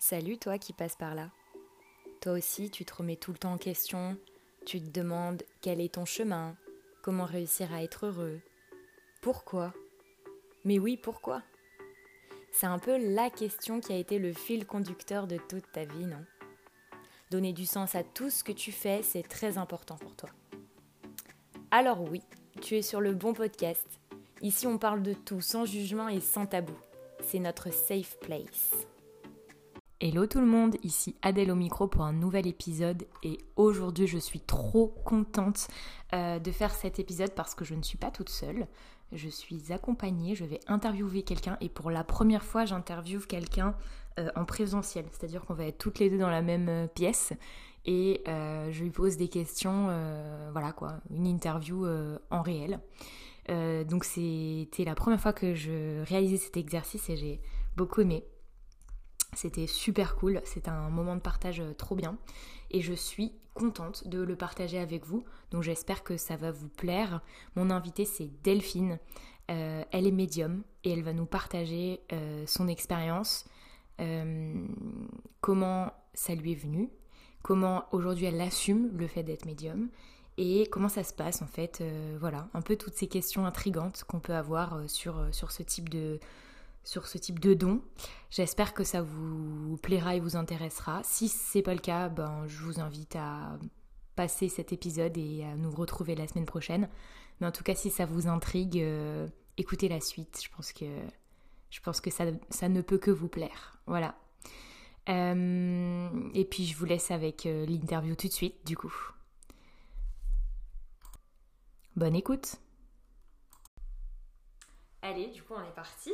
Salut toi qui passes par là. Toi aussi, tu te remets tout le temps en question, tu te demandes quel est ton chemin, comment réussir à être heureux, pourquoi? Mais oui, pourquoi? C'est un peu la question qui a été le fil conducteur de toute ta vie, non? Donner du sens à tout ce que tu fais, c'est très important pour toi. Alors oui, tu es sur le bon podcast. Ici, on parle de tout sans jugement et sans tabou. C'est notre safe place. Hello tout le monde, ici Adèle au micro pour un nouvel épisode et aujourd'hui je suis trop contente euh, de faire cet épisode parce que je ne suis pas toute seule, je suis accompagnée, je vais interviewer quelqu'un et pour la première fois j'interviewe quelqu'un euh, en présentiel, c'est-à-dire qu'on va être toutes les deux dans la même euh, pièce et je lui pose des questions, voilà quoi, une interview en réel. donc c'était la première fois que je réalisais cet exercice et j'ai beaucoup aimé. C'était super cool, c'était un moment de partage euh, trop bien et je suis contente de le partager avec vous. Donc j'espère que ça va vous plaire. Mon invitée c'est Delphine. Euh, elle est médium et elle va nous partager euh, son expérience, comment ça lui est venu, comment aujourd'hui elle assume le fait d'être médium et comment ça se passe en fait. voilà, un peu toutes ces questions intrigantes qu'on peut avoir sur, sur ce type de, sur ce type de don. J'espère que ça vous plaira et vous intéressera. Si c'est pas le cas, ben, je vous invite à passer cet épisode et à nous retrouver la semaine prochaine. Mais en tout cas, si ça vous intrigue, euh, écoutez la suite. Je pense que, ça ne peut que vous plaire. Voilà. Euh, et puis je vous laisse avec euh, l'interview tout de suite, du coup. Bonne écoute. Allez, du coup, on est parti.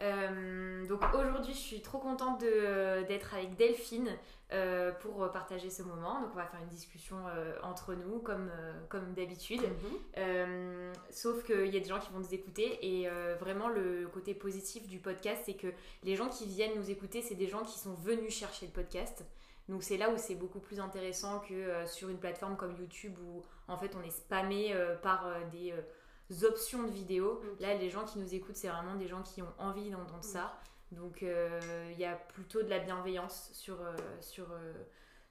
Euh, donc aujourd'hui, je suis trop contente d'être avec Delphine euh, pour partager ce moment. Donc on va faire une discussion euh, entre nous comme, comme d'habitude. Mhm. sauf qu'il y a des gens qui vont nous écouter et vraiment le côté positif du podcast, c'est que les gens qui viennent nous écouter, c'est des gens qui sont venus chercher le podcast. Donc c'est là où c'est beaucoup plus intéressant que sur une plateforme comme YouTube où en fait on est spammé par des options de vidéos. Là, les gens qui nous écoutent, c'est vraiment des gens qui ont envie d'entendre ça. Donc, euh, il y a plutôt de la bienveillance sur, euh, sur, euh,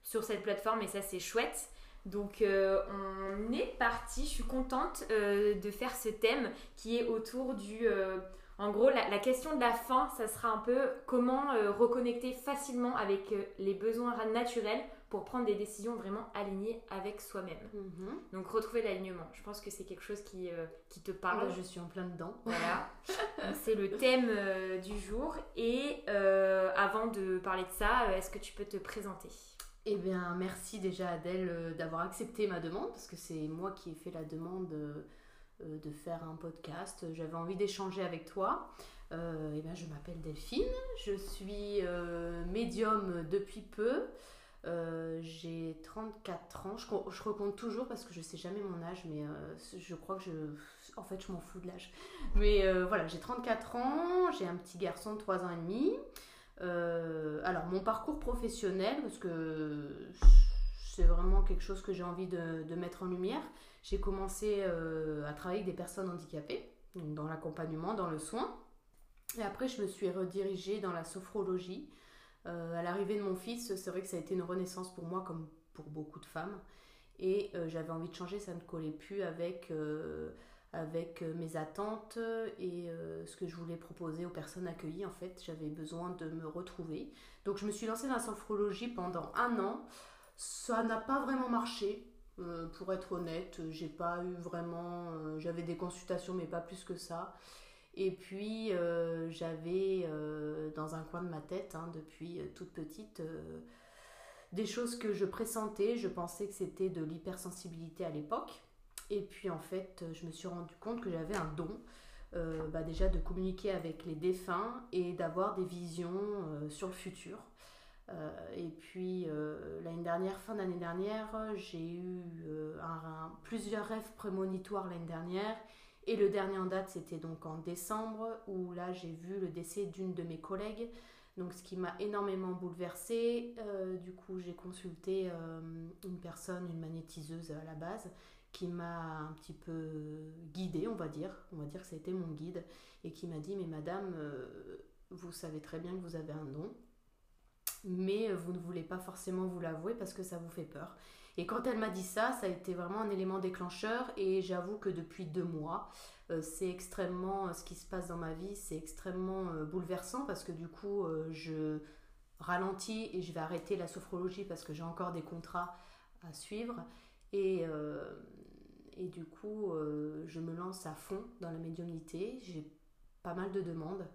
sur cette plateforme et ça, c'est chouette. Donc, on est parti. Je suis contente de faire ce thème qui est autour du. en gros, la, la, question de la fin, ça sera un peu comment reconnecter facilement avec les besoins naturels pour prendre des décisions vraiment alignées avec soi-même. Mhm. Donc retrouver l'alignement. Je pense que c'est quelque chose qui, euh, qui te parle. je suis en plein dedans. Voilà. c'est le thème euh, du jour. Et euh, avant de parler de ça, est-ce que tu peux te présenter? Eh bien, merci déjà Adèle d'avoir accepté ma demande parce que c'est moi qui ai fait la demande de faire un podcast. J'avais envie d'échanger avec toi. eh bien, je m'appelle Delphine, je suis médium depuis peu. Euh, j'ai 34 ans. Je, je, recompte toujours parce que je sais jamais mon âge, mais euh, je crois que je. En fait, je m'en fous de l'âge. Mais euh, voilà, j'ai 34 ans, j'ai un petit garçon de 3 ans et demi. alors, mon parcours professionnel, parce que c'est vraiment quelque chose que j'ai envie de, de, mettre en lumière. J'ai commencé à travailler avec des personnes handicapées, dans l'accompagnement, dans le soin. Et après, je me suis redirigée dans la sophrologie. Euh, à l'arrivée de mon fils, c'est vrai que ça a été une renaissance pour moi, comme pour beaucoup de femmes. Et euh, j'avais envie de changer, ça ne collait plus avec, euh, avec mes attentes et ce que je voulais proposer aux personnes accueillies. En fait, j'avais besoin de me retrouver. Donc je me suis lancée dans la sophrologie pendant un an. Ça n'a pas vraiment marché. pour être honnête, j'ai pas eu vraiment. J'avais des consultations, mais pas plus que ça. Et puis, euh, j'avais euh, dans un coin de ma tête, hein, depuis euh, toute petite, des choses que je pressentais. Je pensais que c'était de l'hypersensibilité à l'époque. Et puis, en fait, je me suis rendu compte que j'avais un don. Bah, déjà de communiquer avec les défunts et d'avoir des visions sur le futur. et puis l'année dernière, fin d'année dernière, j'ai eu plusieurs rêves prémonitoires l'année dernière et le dernier en date, c'était donc en décembre, où là j'ai vu le décès d'une de mes collègues, donc ce qui m'a énormément bouleversée. Euh, du coup, j'ai consulté euh, une personne, une magnétiseuse à la base, qui m'a un petit peu guidée, on va dire. On va dire que été mon guide, et qui m'a dit Mais madame, euh, vous savez très bien que vous avez un don. mais vous ne voulez pas forcément vous l'avouer parce que ça vous fait peur. Et quand elle m'a dit ça, ça a été vraiment un élément déclencheur et j'avoue que depuis deux mois, euh, c'est extrêmement, ce qui se passe dans ma vie, c'est extrêmement euh, bouleversant parce que du coup, euh, je ralentis et je vais arrêter la sophrologie parce que j'ai encore des contrats à suivre. Et, du coup, je me lance à fond dans la médiumnité. J'ai pas mal de demandes.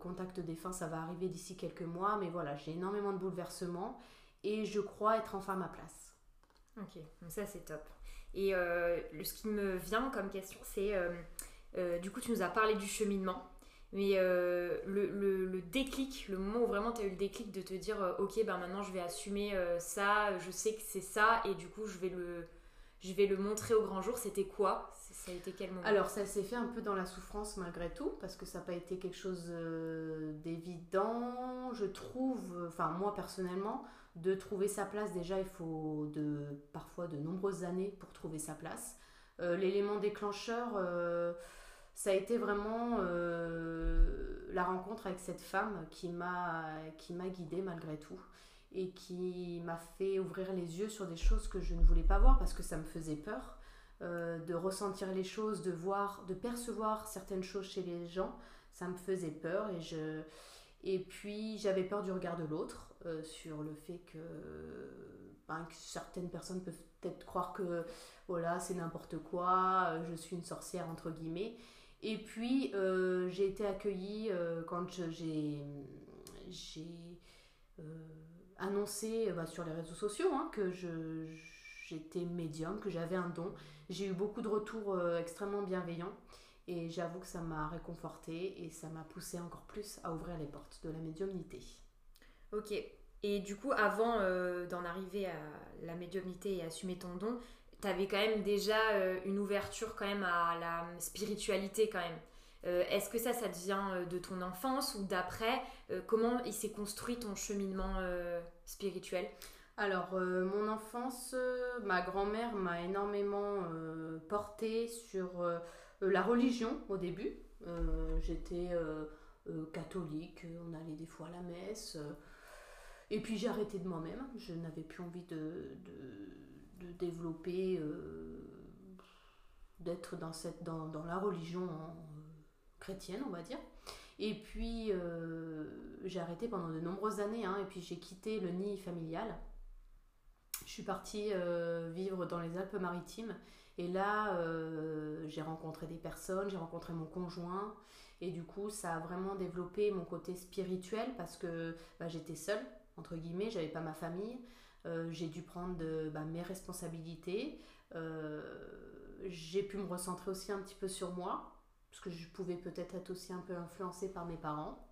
contact défunt, ça va arriver d'ici quelques mois, mais voilà, j'ai énormément de bouleversements et je crois être enfin à ma place. Ok, ça c'est top. Et euh, ce qui me vient comme question, c'est euh, euh, du coup, tu nous as parlé du cheminement, mais le, déclic, le moment où vraiment tu as eu le déclic de te dire, ok, ben maintenant je vais assumer ça, je sais que c'est ça, et du coup je vais le, je vais le montrer au grand jour, c'était quoi? Ça a été quel moment? Alors ça s'est fait un peu dans la souffrance malgré tout, parce que ça n'a pas été quelque chose d'évident, je trouve, enfin moi personnellement de trouver sa place, déjà, il faut de, parfois de nombreuses années pour trouver sa place. Euh, l'élément déclencheur, euh, ça a été vraiment euh, la rencontre avec cette femme qui m'a guidée malgré tout et qui m'a fait ouvrir les yeux sur des choses que je ne voulais pas voir parce que ça me faisait peur. de ressentir les choses, de voir, de percevoir certaines choses chez les gens, ça me faisait peur et je et puis j'avais peur du regard de l'autre euh, sur le fait ben, que, certaines personnes peuvent peut-être croire que voilà c'est n'importe quoi, euh, je suis une sorcière entre guillemets. Et puis euh, j'ai été accueillie quand j'ai annoncé bah, sur les réseaux sociaux hein, que j'étais médium, que j'avais un don. J'ai eu beaucoup de retours extrêmement bienveillants. Et j'avoue que ça m'a réconfortée et ça m'a poussé encore plus à ouvrir les portes de la médiumnité. Ok. Et du coup, avant euh, d'en arriver à la médiumnité et assumer ton don, tu avais quand même déjà euh, une ouverture quand même à la spiritualité quand même. Euh, est-ce que ça, ça vient de ton enfance ou d'après Comment il s'est construit ton cheminement spirituel? Alors, mon enfance, ma grand-mère m'a énormément portée sur la religion au début. J'étais catholique, on allait des fois à la messe. Et puis j'ai arrêté de moi-même. Je n'avais plus envie de, de, développer, euh, d'être dans, dans, dans la religion euh, chrétienne, on va dire. Et puis euh, j'ai arrêté pendant de nombreuses années. Hein, et puis j'ai quitté le nid familial. Je suis partie vivre dans les Alpes-Maritimes. Et là, j'ai rencontré des personnes, j'ai rencontré mon conjoint. Et du coup, ça a vraiment développé mon côté spirituel parce que bah, j'étais seule entre guillemets, j'avais pas ma famille, euh, j'ai dû prendre bah, mes responsabilités, euh, j'ai pu me recentrer aussi un petit peu sur moi, parce que je pouvais peut-être être aussi un peu influencée par mes parents.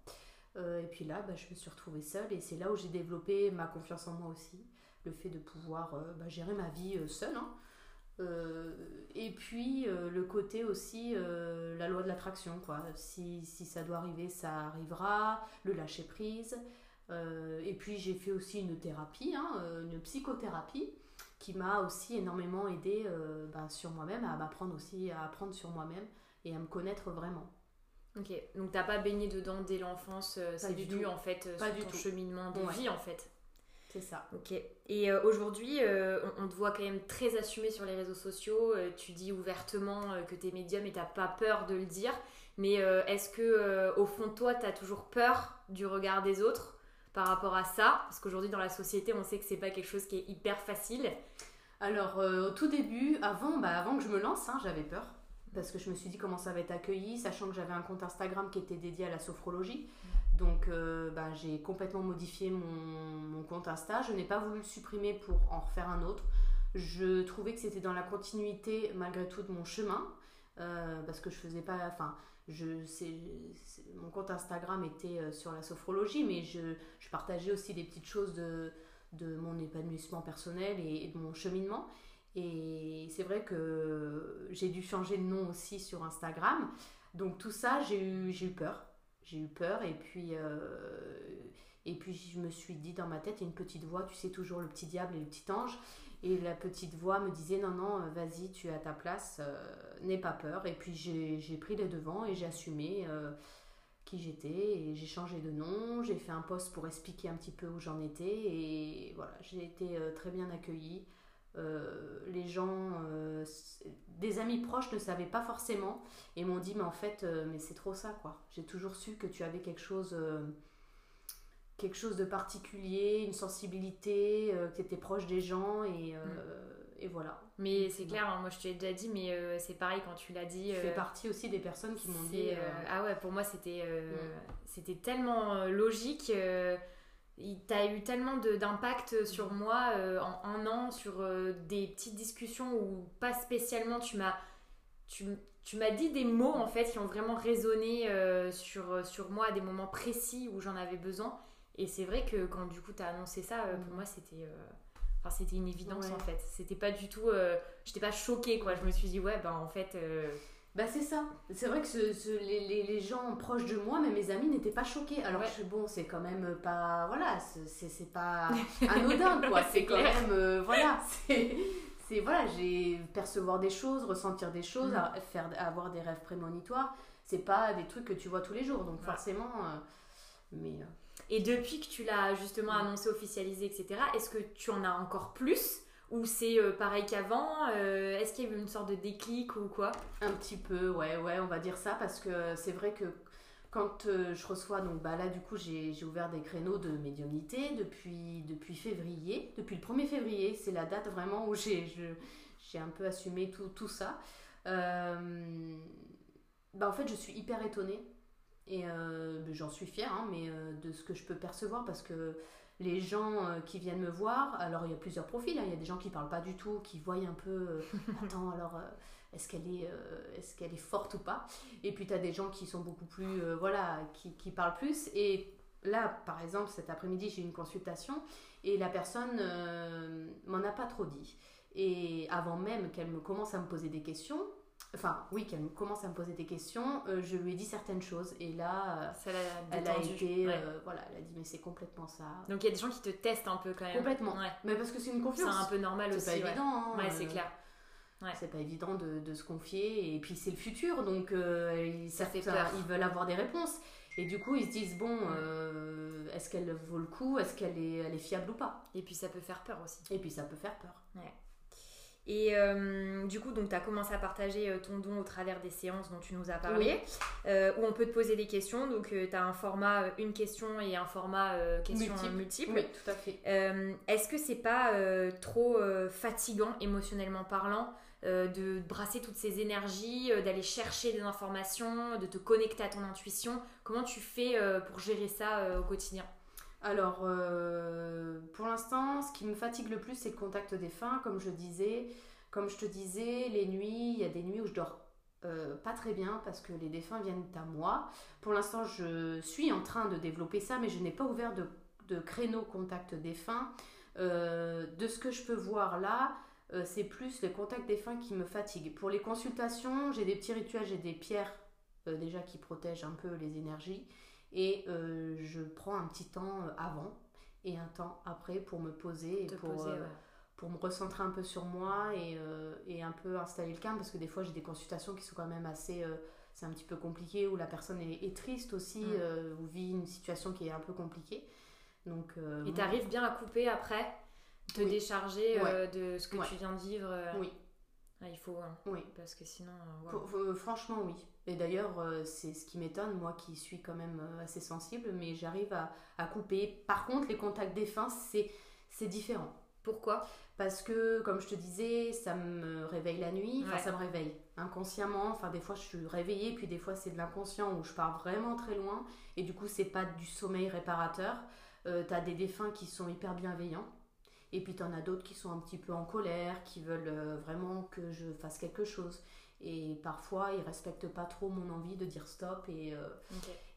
Euh, et puis là, bah, je me suis retrouvée seule et c'est là où j'ai développé ma confiance en moi aussi, le fait de pouvoir bah, gérer ma vie seule. Hein. et puis le côté aussi, la loi de l'attraction, quoi. Si, si, ça doit arriver, ça arrivera, le lâcher prise, et puis j'ai fait aussi une thérapie, hein, euh, une psychothérapie, qui m'a aussi énormément aidé euh, ben, sur moi-même, à m'apprendre aussi à apprendre sur moi-même et à me connaître vraiment. Ok, donc t'as pas baigné dedans dès l'enfance, c'est venu en fait pas sur du ton tout. cheminement de vie en fait. C'est ça. Ok. Et aujourd'hui, on, te voit quand même très assumé sur les réseaux sociaux. tu dis ouvertement que t'es médium et t'as pas peur de le dire. Mais est-ce que au fond de toi, t'as toujours peur du regard des autres? Par rapport à ça Parce qu'aujourd'hui, dans la société, on sait que c'est pas quelque chose qui est hyper facile. Alors, euh, au tout début, avant, bah, avant que je me lance, hein, j'avais peur. Parce que je me suis dit comment ça va être accueilli, sachant que j'avais un compte Instagram qui était dédié à la sophrologie. Donc, euh, bah, j'ai complètement modifié mon, compte Insta. Je n'ai pas voulu le supprimer pour en refaire un autre. Je trouvais que c'était dans la continuité, malgré tout, de mon chemin. Euh, parce que je faisais pas. Enfin, je, mon compte Instagram était euh, sur la sophrologie, mais je, je partageais aussi des petites choses de, de mon épanouissement personnel et, de mon cheminement. Et c'est vrai que j'ai dû changer de nom aussi sur Instagram. Donc tout ça, j'ai eu, eu peur. J'ai eu peur et puis, euh, et puis je me suis dit dans ma tête, il y a une petite voix, tu sais toujours le petit diable et le petit ange. Et la petite voix me disait non, non, euh, vas-y, tu es à ta place, euh, n'aie pas peur. Et puis j'ai pris les devants et j'ai assumé. Euh, qui j'étais et j'ai changé de nom, j'ai fait un post pour expliquer un petit peu où j'en étais et voilà, j'ai été très bien accueillie. Les gens, des amis proches ne savaient pas forcément et m'ont dit mais en fait mais c'est trop ça quoi. J'ai toujours su que tu avais quelque chose quelque chose de particulier, une sensibilité, que tu étais proche des gens et, mm. et voilà. Mais c'est clair, hein, moi je te l'ai déjà dit, mais euh, c'est pareil quand tu l'as dit. Tu fais euh, partie aussi des personnes qui m'ont dit. Euh, ah ouais, pour moi c'était c'était tellement logique. tu as eu tellement d'impact sur moi en un an, sur des petites discussions où pas spécialement tu m'as. Tu, tu m'as dit des mots en fait qui ont vraiment résonné sur, sur moi à des moments précis où j'en avais besoin. Et c'est vrai que quand du coup tu as annoncé ça, pour mm. moi c'était c'était une évidence en fait. C'était pas du tout. Euh, j'étais pas choquée quoi. Je me suis dit, ouais, ben en fait. Euh, bah c'est ça. C'est vrai que ce, les, les, les, gens proches de moi, même mes amis, n'étaient pas choqués. Alors bon, c'est quand même pas... Voilà, c'est pas anodin, quoi. c'est quand même... Euh, voilà, c'est... Voilà, j'ai percevoir des choses, ressentir des choses, mm. faire, avoir des rêves prémonitoires. C'est pas des trucs que tu vois tous les jours. Donc forcément... mais... Et depuis que tu l'as justement annoncé, officialisé, etc., est-ce que tu en as encore plus ou c'est euh, pareil qu'avant euh, Est-ce qu'il y a eu une sorte de déclic ou quoi? Un petit peu, ouais, ouais, on va dire ça parce que c'est vrai que quand euh, je reçois, donc bah là du coup j'ai ouvert des créneaux de médiumnité depuis, depuis février, depuis le 1er février, c'est la date vraiment où j'ai un peu assumé tout, tout ça. bah en fait je suis hyper étonnée et euh, ben, j'en suis fière, hein, mais euh, de ce que je peux percevoir, parce que les gens euh, qui viennent me voir, alors il y a plusieurs profils, hein. il y a des gens qui parlent pas du tout, qui voient un peu, attends, alors est-ce qu'elle est, est, qu'elle est forte ou pas? Et puis tu as des gens qui sont beaucoup plus, voilà, qui, qui, parlent plus. Et là, par exemple, cet après-midi, j'ai eu une consultation et la personne m'en a pas trop dit. Et avant même qu'elle me commence à me poser des questions, enfin oui, qu'elle commence à me poser des questions, euh, je lui ai dit certaines choses et là, ça elle a été, euh, voilà, elle a dit mais c'est complètement ça. Donc il y a des gens qui te testent un peu quand même. Complètement. Mais parce que c'est une confiance. C'est un peu normal aussi. C'est pas évident. Hein, ouais, c'est clair. C'est pas évident de, de, se confier et puis c'est le futur donc euh, ça fait peur. ils veulent avoir des réponses et du coup ils se disent bon est-ce qu'elle vaut le coup? Est-ce qu'elle est, elle est fiable ou pas? Et puis ça peut faire peur aussi et puis ça peut faire peur ouais. Et euh, du coup, donc tu as commencé à partager euh, ton don au travers des séances dont tu nous as parlé, euh, où on peut te poser des questions. Donc tu as un format une question et un format question multiple. Oui, tout à fait. Est-ce que c'est pas trop fatigant émotionnellement parlant de brasser toutes ces énergies, d'aller chercher des informations, de te connecter à ton intuition? Comment tu fais pour gérer ça au quotidien? Alors, euh, pour l'instant, ce qui me fatigue le plus, c'est le contact des fins. Comme je disais, comme je te disais, les nuits, il y a des nuits où je dors euh, pas très bien parce que les défunts viennent à moi. Pour l'instant, je suis en train de développer ça, mais je n'ai pas ouvert de, créneau contact défunt. Euh, de ce que je peux voir là, c'est plus les contacts défunts qui me fatiguent. Pour les consultations, j'ai des petits rituels, j'ai des pierres déjà qui protègent un peu les énergies. Et euh, je prends un petit temps euh, avant et un temps après pour me poser et pour, euh, pour me recentrer un peu sur moi et, et, un peu installer le calme. Parce que des fois j'ai des consultations qui sont quand même assez c'est un petit peu compliqué où la personne est, triste aussi mm. ou vit une situation qui est un peu compliquée. Donc et tu arrives bien à couper après te décharger de ce que tu viens de vivre oui. Ah, il faut hein. oui. Parce que sinon franchement oui et d'ailleurs, euh, c'est ce qui m'étonne, moi qui suis quand même euh, assez sensible, mais j'arrive à, couper. Par contre, les contacts défunts, c'est différent. Pourquoi? Parce que, comme je te disais, ça me réveille la nuit, enfin ça me réveille inconsciemment, enfin des fois je suis réveillée, puis des fois c'est de l'inconscient où je pars vraiment très loin, et du coup c'est pas du sommeil réparateur. Euh, T'as des défunts qui sont hyper bienveillants, et puis t'en as d'autres qui sont un petit peu en colère, qui veulent vraiment que je fasse quelque chose. Et parfois, ils respectent pas trop mon envie de dire stop. Et, euh,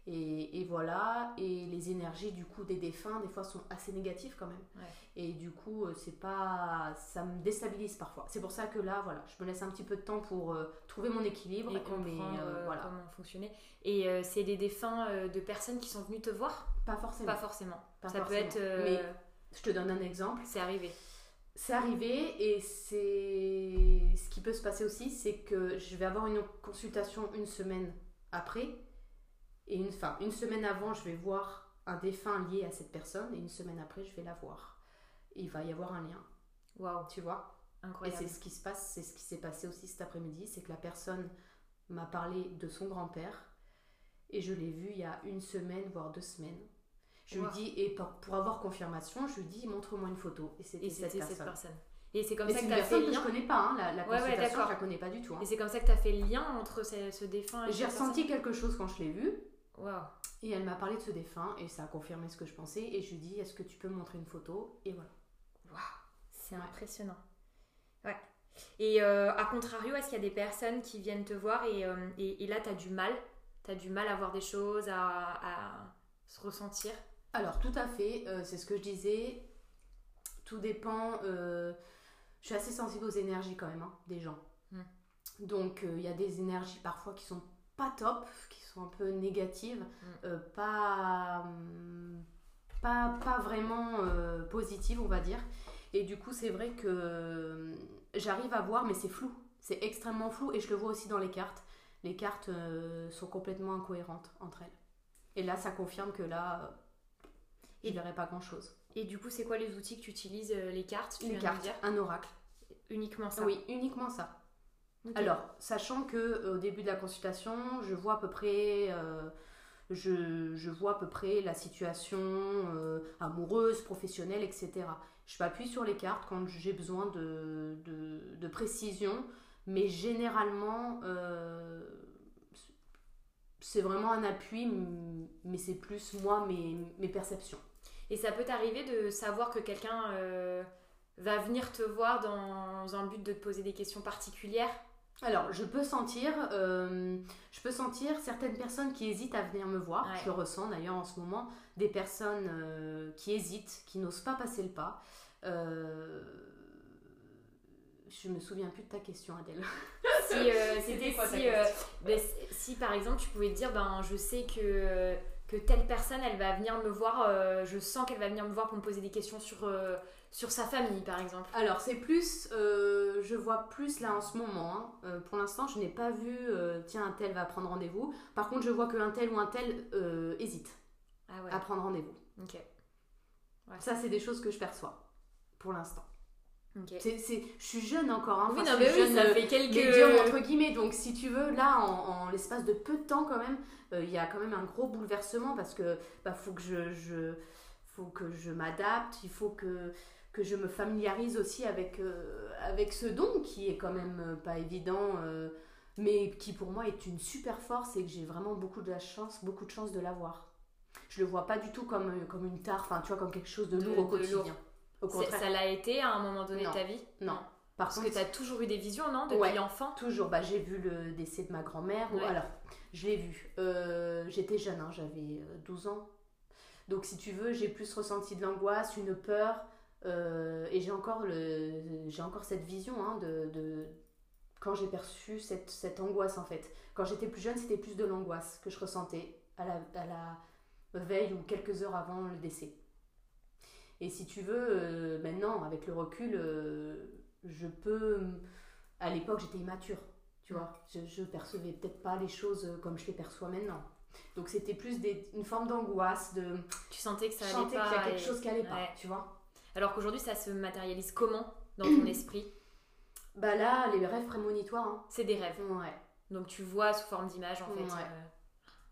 et, et, voilà. Et les énergies du coup des défunts, des fois, sont assez négatives quand même. Et du coup, euh, c'est pas, ça me déstabilise parfois. C'est pour ça que là, voilà, je me laisse un petit peu de temps pour euh, trouver mon équilibre et comprendre voilà. comment fonctionner. Et c'est des défunts de personnes qui sont venues te voir? Pas forcément. Pas forcément. ça peut être. Mais je te donne un exemple. C'est arrivé c'est arrivé et c'est ce qui peut se passer aussi, c'est que je vais avoir une consultation une semaine après Et une, fin, une semaine avant, je vais voir un défunt lié à cette personne, et une semaine après, je vais la voir. il va y avoir un lien. Waouh. Tu vois? Incroyable. Et c'est ce qui se passe, c'est ce qui s'est passé aussi cet après-midi, c'est que la personne m'a parlé de son grand-père, et je l'ai vu il y a une semaine, voire deux semaines. Je lui dis, et pour, pour, avoir confirmation, je lui dis, montre-moi une photo. Et c'était cette, cette, personne. Et c'est comme ça que tu as fait le lien. je connais pas, hein, la, la consultation, je la connais pas du tout. Hein. Et c'est comme ça que tu as fait le lien entre ce, ce défunt et J'ai ressenti quelque chose quand je l'ai vu. Waouh. Et elle m'a parlé de ce défunt et ça a confirmé ce que je pensais. Et je lui dis, est-ce que tu peux me montrer une photo? Et voilà. Waouh, c'est impressionnant. Ouais. Et euh, à contrario, est-ce qu'il y a des personnes qui viennent te voir et, euh, et, et, là, tu as du mal? Tu as du mal à voir des choses, à, à se ressentir? Alors, tout à fait. Euh, c'est ce que je disais. Tout dépend. je suis assez sensible aux énergies quand même hein, des gens. Hmm. Donc, il y a des énergies parfois qui sont pas top, qui sont un peu négatives, hmm. pas, pas, pas vraiment positives, on va dire. Et du coup, c'est vrai que j'arrive à voir, mais c'est flou. C'est extrêmement flou et je le vois aussi dans les cartes. Les cartes euh, sont complètement incohérentes entre elles. Et là, ça confirme que là, euh, il n'y aurait pas grand-chose. Et du coup, c'est quoi les outils que tu utilises euh, Les cartes Une carte, un oracle. Uniquement ça Oui, uniquement ça. Alors, sachant que au début de la consultation, je vois à peu près... je, je, vois à peu près la situation amoureuse, professionnelle, etc. Je m'appuie sur les cartes quand j'ai besoin de, de, précision, mais généralement, euh, c'est vraiment un appui, mais c'est plus moi, mes, mes, perceptions. Et ça peut t'arriver de savoir que quelqu'un euh, va venir te voir dans un but de te poser des questions particulières? Alors, je peux sentir, euh, je peux sentir certaines personnes qui hésitent à venir me voir. Je le ressens d'ailleurs en ce moment, des personnes qui hésitent, qui n'osent pas passer le pas. Euh, je me souviens plus de ta question, Adèle. Si, euh, c'était si, euh, ben, si par exemple tu pouvais te dire, ben, je sais que, que telle personne, elle va venir me voir, je sens qu'elle va venir me voir pour me poser des questions sur, sur sa famille, par exemple. Alors c'est plus, je vois plus là en ce moment. Hein. pour l'instant, je n'ai pas vu, tiens, un tel va prendre rendez-vous. Par contre, je vois qu'un tel ou un tel hésite ah à prendre rendez-vous. Ok. Ça, c'est des choses que je perçois pour l'instant. C'est, je suis jeune encore, hein. oui, non, mais oui, ça euh, fait quelques... entre guillemets, donc si tu veux, là, en, l'espace de peu de temps quand même, euh, il y a quand même un gros bouleversement parce que bah, faut que je, je faut que je m'adapte, il faut que, que je me familiarise aussi avec, euh, avec ce don qui est quand même pas évident, mais qui pour moi est une super force et que j'ai vraiment beaucoup de la chance, beaucoup de chance de l'avoir. Je le vois pas du tout comme, comme une tare, enfin tu vois, comme quelque chose de lourd au quotidien. Ça l'a été à un moment donné de ta vie? Non. Parce que tu as toujours eu des visions, non Depuis enfant Toujours. Bah, j'ai vu le décès de ma grand-mère. Alors, je l'ai vu. Euh, j'étais jeune, hein, j'avais 12 euh, ans. Donc, si tu veux, j'ai plus ressenti de l'angoisse, une peur. Euh, et j'ai encore, le, encore cette vision hein, de, de, quand j'ai perçu cette, cette, angoisse, en fait. Quand j'étais plus jeune, c'était plus de l'angoisse que je ressentais à la, à la veille ou quelques heures avant le décès. Et si tu veux, euh, maintenant, avec le recul, euh, je peux. À l'époque, j'étais immature, tu vois. Je, je percevais peut-être pas les choses comme je les perçois maintenant. Donc c'était plus des, une forme d'angoisse, de. Tu sentais que ça allait pas. qu'il y a quelque chose qui allait pas, tu vois. Alors qu'aujourd'hui, ça se matérialise comment dans ton esprit? Bah là, les rêves prémonitoires. Hein. C'est des rêves. Ouais. Donc tu vois sous forme d'image en fait. Ouais.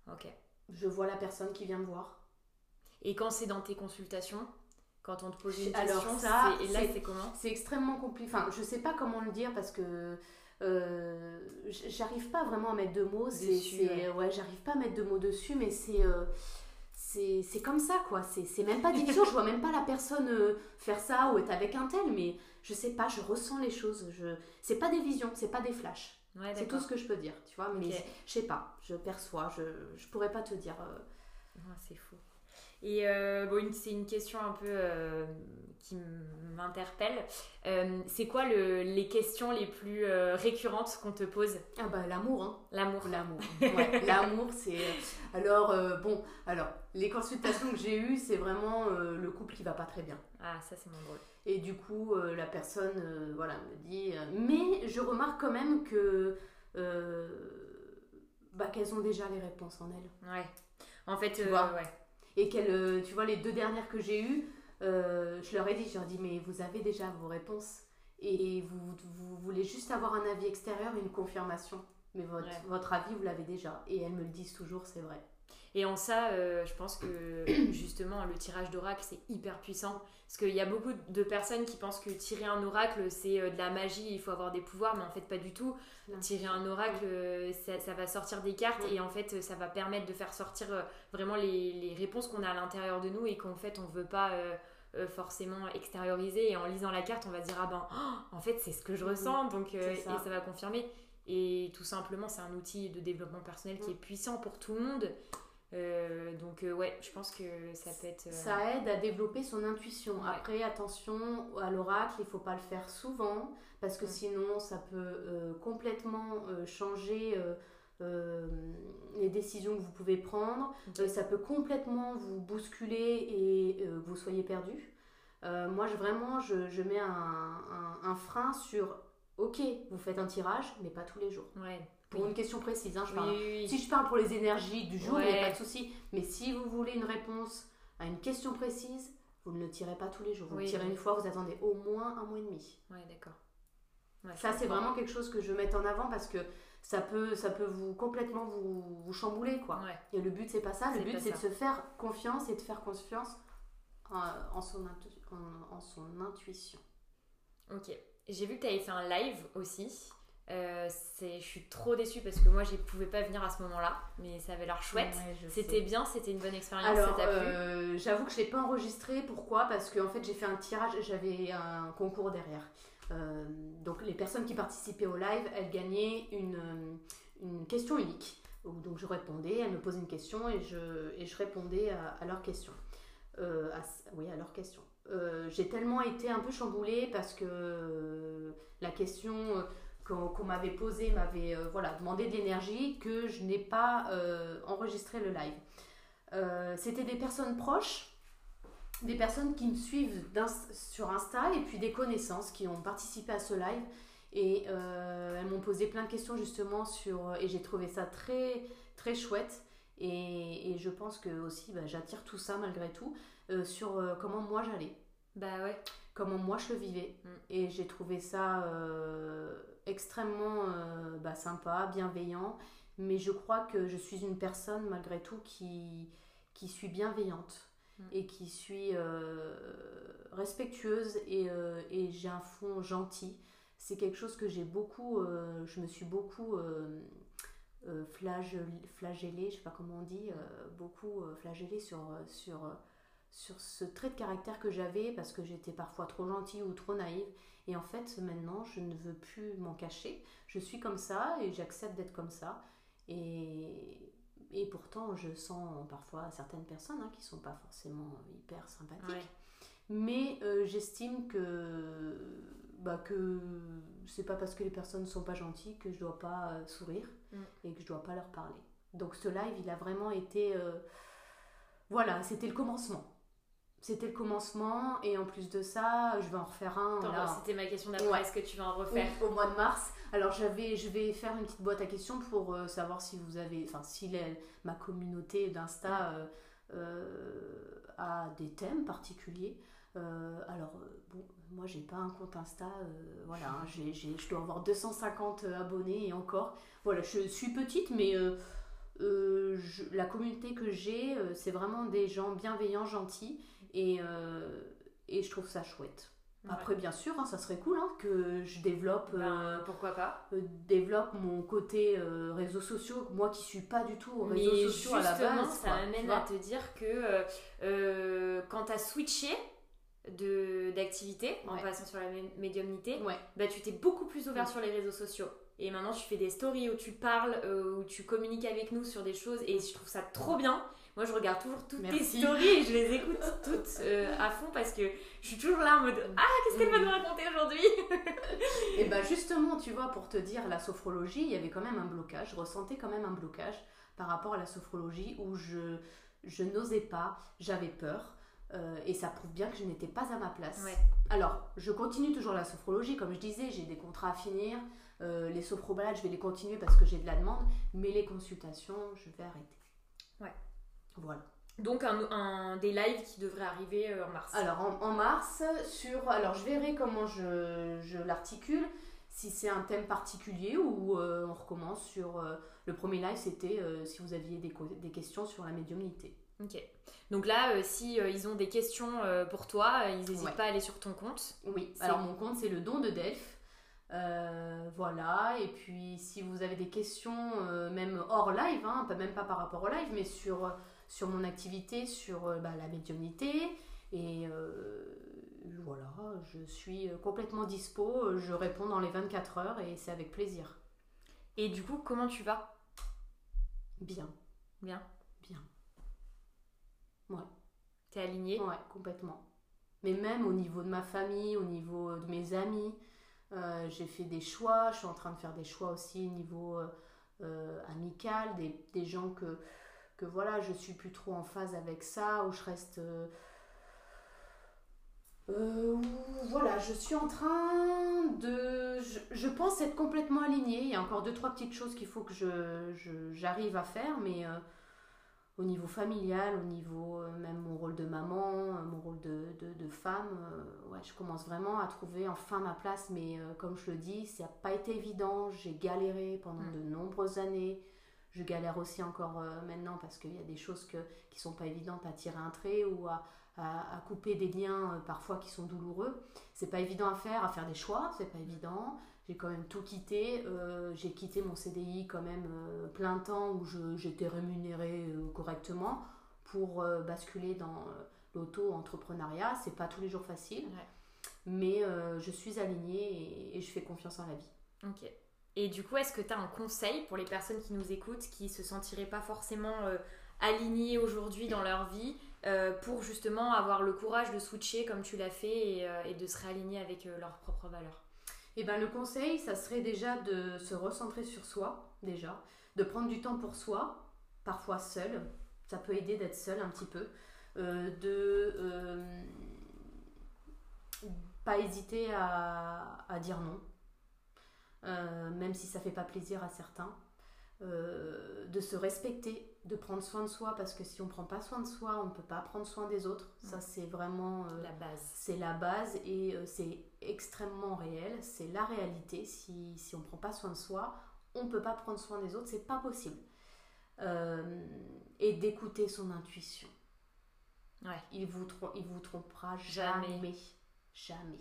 Euh, ok. Je vois la personne qui vient me voir. Et quand c'est dans tes consultations, quand on te pose une question, Alors ça, et là c'est comment C'est extrêmement compliqué. Enfin, je sais pas comment le dire parce que euh, j'arrive pas vraiment à mettre de mots. C'est, ouais, j'arrive pas à mettre de mots dessus, mais c'est euh, c'est comme ça quoi. C'est même pas difficile. je vois même pas la personne euh, faire ça ou être avec un tel, mais je sais pas, je ressens les choses. Je c'est pas des visions, c'est pas des flashs. c'est tout ce que je peux dire, tu vois. Mais je sais pas, je perçois, je je pourrais pas te dire. c'est fou. Et euh, bon, c'est une question un peu euh, qui m'interpelle. Euh, c'est quoi le, les questions les plus récurrentes qu'on te pose? Ah bah l'amour, hein. L'amour. L'amour. Ouais, l'amour, c'est. Alors bon, alors les consultations que j'ai eues, c'est vraiment le couple qui va pas très bien. Ah ça c'est mon drôle. Et du coup, la personne, voilà, me dit. mais je remarque quand même que bah, qu'elles ont déjà les réponses en elles. Ouais. En fait, Tu vois? ouais. Et qu'elles, euh, tu vois, les deux dernières que j'ai eues, euh, je leur ai dit, je leur ai dit, mais vous avez déjà vos réponses et vous, vous voulez juste avoir un avis extérieur, une confirmation. Mais votre, Ouais. votre avis, vous l'avez déjà. Et elles me le disent toujours, c'est vrai. Et en ça, euh, je pense que justement, le tirage d'oracle, c'est hyper puissant. Parce qu'il y a beaucoup de personnes qui pensent que tirer un oracle, c'est euh, de la magie, il faut avoir des pouvoirs, mais en fait, pas du tout. Tirer un oracle, euh, ça, ça va sortir des cartes et en fait, ça va permettre de faire sortir vraiment les, les réponses qu'on a à l'intérieur de nous et qu'en fait, on veut pas. euh, forcément extérioriser et en lisant la carte on va se dire ah ben oh, en fait c'est ce que je Mhm. ressens donc euh, ça. et ça va confirmer et tout simplement c'est un outil de développement personnel qui est puissant pour tout le monde euh, donc euh, ouais, je pense que ça peut être. euh, Ça aide à développer son intuition. Ouais. Après, attention à l'oracle, il faut pas le faire souvent parce que sinon, ça peut euh, complètement changer les décisions que vous pouvez prendre. Ça peut complètement vous bousculer et vous soyez perdu. Moi, je, vraiment, je, je mets un, un- un frein sur ok, vous faites un tirage, mais pas tous les jours. Ouais. Pour une question précise, hein, je parle. Si je parle pour les énergies du jour, il n'y a pas de souci. Mais si vous voulez une réponse à une question précise, vous ne le tirez pas tous les jours. Vous le tirez une fois, vous attendez au moins un mois et demi. Ouais, d'accord. Ouais, Ça, c'est vraiment quelque chose que je veux mettre en avant parce que ça peut, ça peut vous complètement vous, vous chambouler. quoi. Ouais. Et le but, c'est pas ça. Le but, c'est de se faire confiance et de faire confiance en, en son, en son intuition. Ok. J'ai vu que tu avais fait un live aussi. Euh, je suis trop déçue parce que moi, je pouvais pas venir à ce moment-là, mais ça avait l'air chouette. Ouais, C'était bien, c'était une bonne expérience, Alors, euh, j'avoue que je l'ai pas enregistré. Pourquoi? Parce qu'en fait, j'ai fait un tirage, j'avais un concours derrière. Euh, donc, les personnes qui participaient au live, elles gagnaient une, euh, une question unique. Donc, je répondais, elles me posaient une question et je, et je répondais à, à leurs questions. À- oui, à leurs questions. J'ai tellement été un peu chamboulée parce que la question qu'on m'avait posée m'avait euh, voilà, demandé de l'énergie que je n'ai pas euh, enregistré le live. Euh, C'était des personnes proches, des personnes qui me suivent sur Insta et puis des connaissances qui ont participé à ce live. Et elles m'ont posé plein de questions justement sur... Et j'ai trouvé ça très, très chouette. Et, et je pense que aussi bah, j'attire tout ça malgré tout sur comment moi j'allais Bah ouais. comment moi je le vivais. Mm. Et j'ai trouvé ça extrêmement euh, bah, sympa, bienveillant. Mais je crois que je suis une personne malgré tout qui, qui suis bienveillante Mm. et qui suis euh, respectueuse et, euh, et j'ai un fond gentil. C'est quelque chose que j'ai beaucoup, je me suis beaucoup flagell- flagellée, je sais pas comment on dit, beaucoup flagellée sur, sur, sur ce trait de caractère que j'avais parce que j'étais parfois trop gentille ou trop naïve. Et en fait, maintenant, je ne veux plus m'en cacher. Je suis comme ça et j'accepte d'être comme ça. Et, et pourtant, je sens parfois certaines personnes hein, qui sont pas forcément hyper sympathiques. Ouais. Mais euh, j'estime que bah, que c'est pas parce que les personnes ne sont pas gentilles que je dois pas euh, sourire Mm. et que je dois pas leur parler. Donc ce live, il a vraiment été euh, voilà, c'était le commencement. C'était le commencement et en plus de ça, je vais en refaire un C'était ma question d'après. Ouais. Est-ce que tu vas en oui, refaire au mois de mars. Alors j'avais, je vais faire une petite boîte à questions pour euh, savoir si vous avez, enfin si les- ma communauté d'Insta euh, euh, a des thèmes particuliers. Alors bon, moi j'ai pas un compte Insta, voilà, hein, j'ai- je dois avoir 250 abonnés et encore. Voilà, je suis petite, mais je- la communauté que j'ai, c'est vraiment des gens bienveillants, gentils, et, euh, et je trouve ça chouette. Ouais. Après, bien sûr, hein, ça serait cool hein, que je développe, euh, Ben, pourquoi pas euh, développe mon côté euh, réseaux sociaux, moi qui suis pas du tout aux Mais réseaux sociaux à la base. ça m'amène à te dire que euh, euh, quand tu as switché de- d'activité en passant sur la mé- médiumnité, Ouais. bah, tu t'es beaucoup plus ouvert sur les réseaux sociaux. Et maintenant, tu fais des stories où tu parles, euh, où tu communiques avec nous sur des choses, et je trouve ça trop bien. Moi, je regarde toujours toutes Merci. tes stories et je les écoute toutes euh, à fond parce que je suis toujours là en mode Ah, qu'est-ce qu'elle va nous raconter aujourd'hui? Et ben justement, tu vois, pour te dire, la sophrologie, il y avait quand même un blocage, je ressentais quand même un blocage par rapport à la sophrologie où je, je n'osais pas, j'avais peur. euh, et ça prouve bien que je n'étais pas à ma place. Ouais. Alors, je continue toujours la sophrologie, comme je disais, j'ai des contrats à finir. euh, les sophrobalades, je vais les continuer parce que j'ai de la demande. Mais les consultations, je vais arrêter. Voilà. Donc un, des lives qui devraient arriver en mars. Alors en, mars, sur... Alors je verrai comment je, je l'articule, si c'est un thème particulier ou on recommence sur... le premier live, c'était si vous aviez des, des questions sur la médiumnité. Ok. Donc là, euh, si euh, ils ont des questions euh, pour toi, ils n'hésitent pas à aller sur ton compte. Oui. Alors mon compte, c'est le don de Delphes. voilà. Et puis si vous avez des questions, même hors live, hein, même pas par rapport au live, mais sur, sur mon activité, sur bah, la médiumnité. Et voilà, je suis complètement dispo. Je réponds dans les 24 heures et c'est avec plaisir. Et du coup, comment tu vas? Bien. Bien. Bien. Ouais. T'es alignée Ouais, complètement. Mais même au niveau de ma famille, au niveau euh, de mes amis, euh, j'ai fait des choix. Je suis en train de faire des choix aussi au niveau euh, amical, des, des, gens que, que voilà, je suis plus trop en phase avec ça, où je reste. voilà, je suis en train de. Je, je, pense être complètement alignée. Il y a encore deux, trois petites choses qu'il faut que j'arrive je, j'arrive à faire, mais au niveau familial, au niveau euh, même mon rôle de maman, euh, mon rôle de, de, femme, euh, ouais, je commence vraiment à trouver enfin ma place. Mais comme je le dis, ça n'a pas été évident. J'ai galéré pendant mm. de nombreuses années. Je galère aussi encore maintenant parce qu'il y a des choses que, qui sont pas évidentes à tirer un trait ou à, à, à couper des liens parfois qui sont douloureux. C'est pas évident à faire, à faire des choix, c'est pas évident j'ai quand même tout quitté. Euh, j'ai quitté mon CDI quand même euh, plein temps où j'étais rémunérée euh, correctement pour basculer dans l'auto-entrepreneuriat. C'est pas tous les jours facile, mais je suis alignée et, je fais confiance en la vie. Ok. Et du coup, est-ce que tu as un conseil pour les personnes qui nous écoutent, qui se sentiraient pas forcément alignées aujourd'hui dans leur vie, pour justement avoir le courage de switcher comme tu l'as fait et, et, de se réaligner avec leurs propres valeurs? Eh ben, le conseil, ça serait déjà de se recentrer sur soi, déjà, de prendre du temps pour soi, parfois seul, ça peut aider d'être seul un petit peu, euh, de euh, pas hésiter à, dire non, euh, même si ça fait pas plaisir à certains, de se respecter, de prendre soin de soi parce que si on prend pas soin de soi, on ne peut pas prendre soin des autres. Ça c'est vraiment la base. C'est la base et c'est extrêmement réel, c'est la réalité. Si, si on ne prend pas soin de soi, on ne peut pas prendre soin des autres, c'est pas possible. Euh, et d'écouter son intuition. Ouais. Il vous, il vous trompera jamais. Jamais.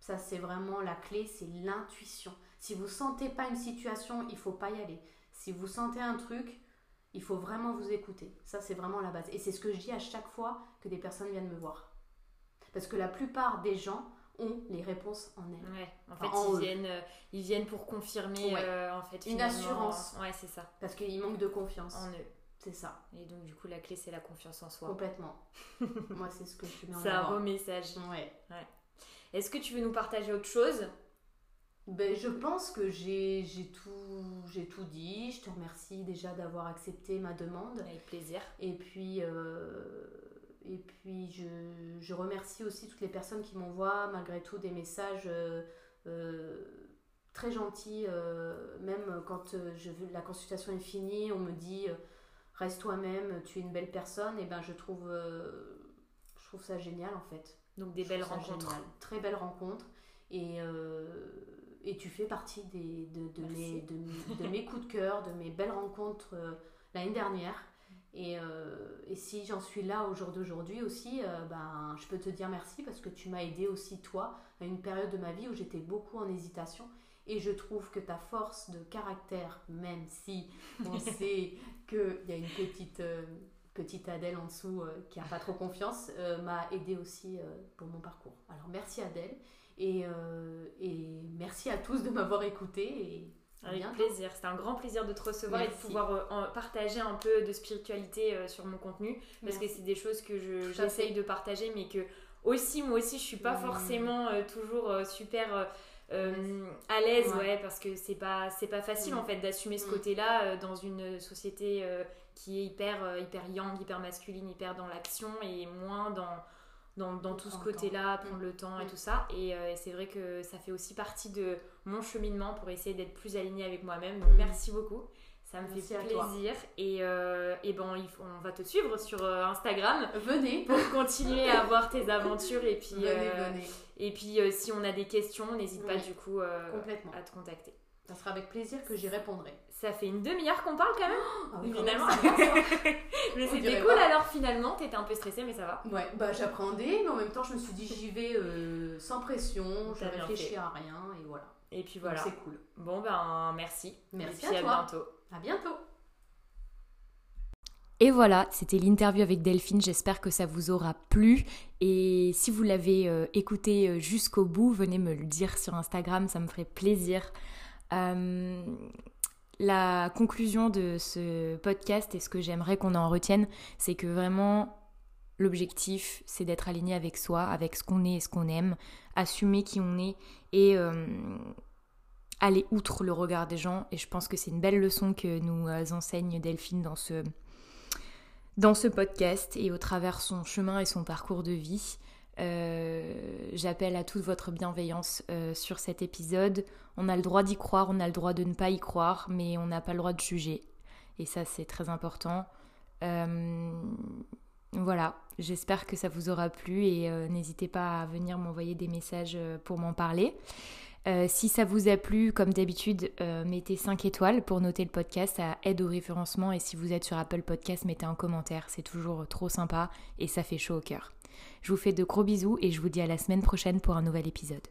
Ça, c'est vraiment la clé, c'est l'intuition. Si vous sentez pas une situation, il faut pas y aller. Si vous sentez un truc, il faut vraiment vous écouter. Ça, c'est vraiment la base. Et c'est ce que je dis à chaque fois que des personnes viennent me voir. Parce que la plupart des gens ont les réponses en elles. Ouais, en fait, ils, viennent, euh, ils viennent pour confirmer euh, en fait, une assurance. Ouais, c'est ça. Parce qu'ils manquent de confiance. En eux. C'est ça. Et donc, du coup, la clé, c'est la confiance en soi. Complètement. Moi, c'est ce que je suis C'est un beau message. Ouais. ouais. Est-ce que tu veux nous partager autre chose? Ben, je pense que j'ai tout, tout dit. Je te remercie déjà d'avoir accepté ma demande. Avec plaisir. Et puis, euh, et puis je, je, remercie aussi toutes les personnes qui m'envoient malgré tout des messages euh, euh, très gentils. Même quand je, la consultation est finie, on me dit reste toi-même, tu es une belle personne. Et ben je trouve, je trouve ça génial en fait. Donc des belles rencontres. Très belles rencontres. Et, et tu fais partie des, de, de, mes, de, de, mes coups de cœur, de mes belles rencontres l'année dernière. Et, euh, et, si j'en suis là au jour d'aujourd'hui aussi, euh, ben, je peux te dire merci parce que tu m'as aidé aussi, toi, à une période de ma vie où j'étais beaucoup en hésitation. Et je trouve que ta force de caractère, même si on sait qu'il y a une petite, euh, petite Adèle en dessous qui n'a pas trop confiance, m'a aidé aussi pour mon parcours. Alors merci Adèle et, et merci à tous de m'avoir écouté. Et avec plaisir. C'était un grand plaisir de te recevoir et de pouvoir euh, partager un peu de spiritualité euh, sur mon contenu. Parce que c'est des choses que j'essaye de partager, mais que aussi, moi aussi, je suis pas forcément euh, toujours super. À l'aise ouais. parce que c'est pas c'est pas facile en fait d'assumer ce côté là dans une société qui est hyper hyper yang hyper masculine hyper dans l'action et moins dans dans, tout ce côté-là, prendre mm. le temps et mm. tout ça. Euh, et, c'est vrai que ça fait aussi partie de mon cheminement pour essayer d'être plus alignée avec moi-même. Donc mm. merci beaucoup. Ça me Merci fait plaisir. Et, euh, et ben, on va te suivre sur euh, Instagram Venez, pour continuer à voir tes aventures. Et puis, venez, euh, venez. et puis euh, si on a des questions, n'hésite pas du coup Complètement. à te contacter. Ça sera avec plaisir que j'y répondrai. Ça fait une demi-heure qu'on parle quand même, Ah oui, finalement. mais c'était cool pas. alors finalement. T'étais un peu stressée, mais ça va. Ouais, bah j'appréhendais, mais en même temps je me suis dit j'y vais euh, sans pression, je réfléchis à rien et voilà. Et puis voilà. C'est cool. Bon ben merci. Merci et puis à à toi. bientôt. À bientôt. Et voilà, c'était l'interview avec Delphine. J'espère que ça vous aura plu. Et si vous l'avez euh, écouté euh, jusqu'au bout, venez me le dire sur Instagram, ça me ferait plaisir. Euh, la conclusion de ce podcast et ce que j'aimerais qu'on en retienne, c'est que vraiment l'objectif, c'est d'être aligné avec soi, avec ce qu'on est et ce qu'on aime, assumer qui on est et aller outre le regard des gens. Et je pense que c'est une belle leçon que nous euh, enseigne Delphine dans ce dans ce podcast et au travers son chemin et son parcours de vie. Euh, J'appelle à toute votre bienveillance euh, sur cet épisode. On a le droit d'y croire, on a le droit de ne pas y croire, mais on n'a pas le droit de juger. Et ça, c'est très important. Voilà, j'espère que ça vous aura plu et n'hésitez pas à venir m'envoyer des messages pour m'en parler. Euh, si ça vous a plu, comme d'habitude, euh, mettez 5 étoiles pour noter le podcast, ça aide au référencement et si vous êtes sur Apple Podcast, mettez un commentaire, c'est toujours trop sympa et ça fait chaud au cœur. Je vous fais de gros bisous et je vous dis à la semaine prochaine pour un nouvel épisode.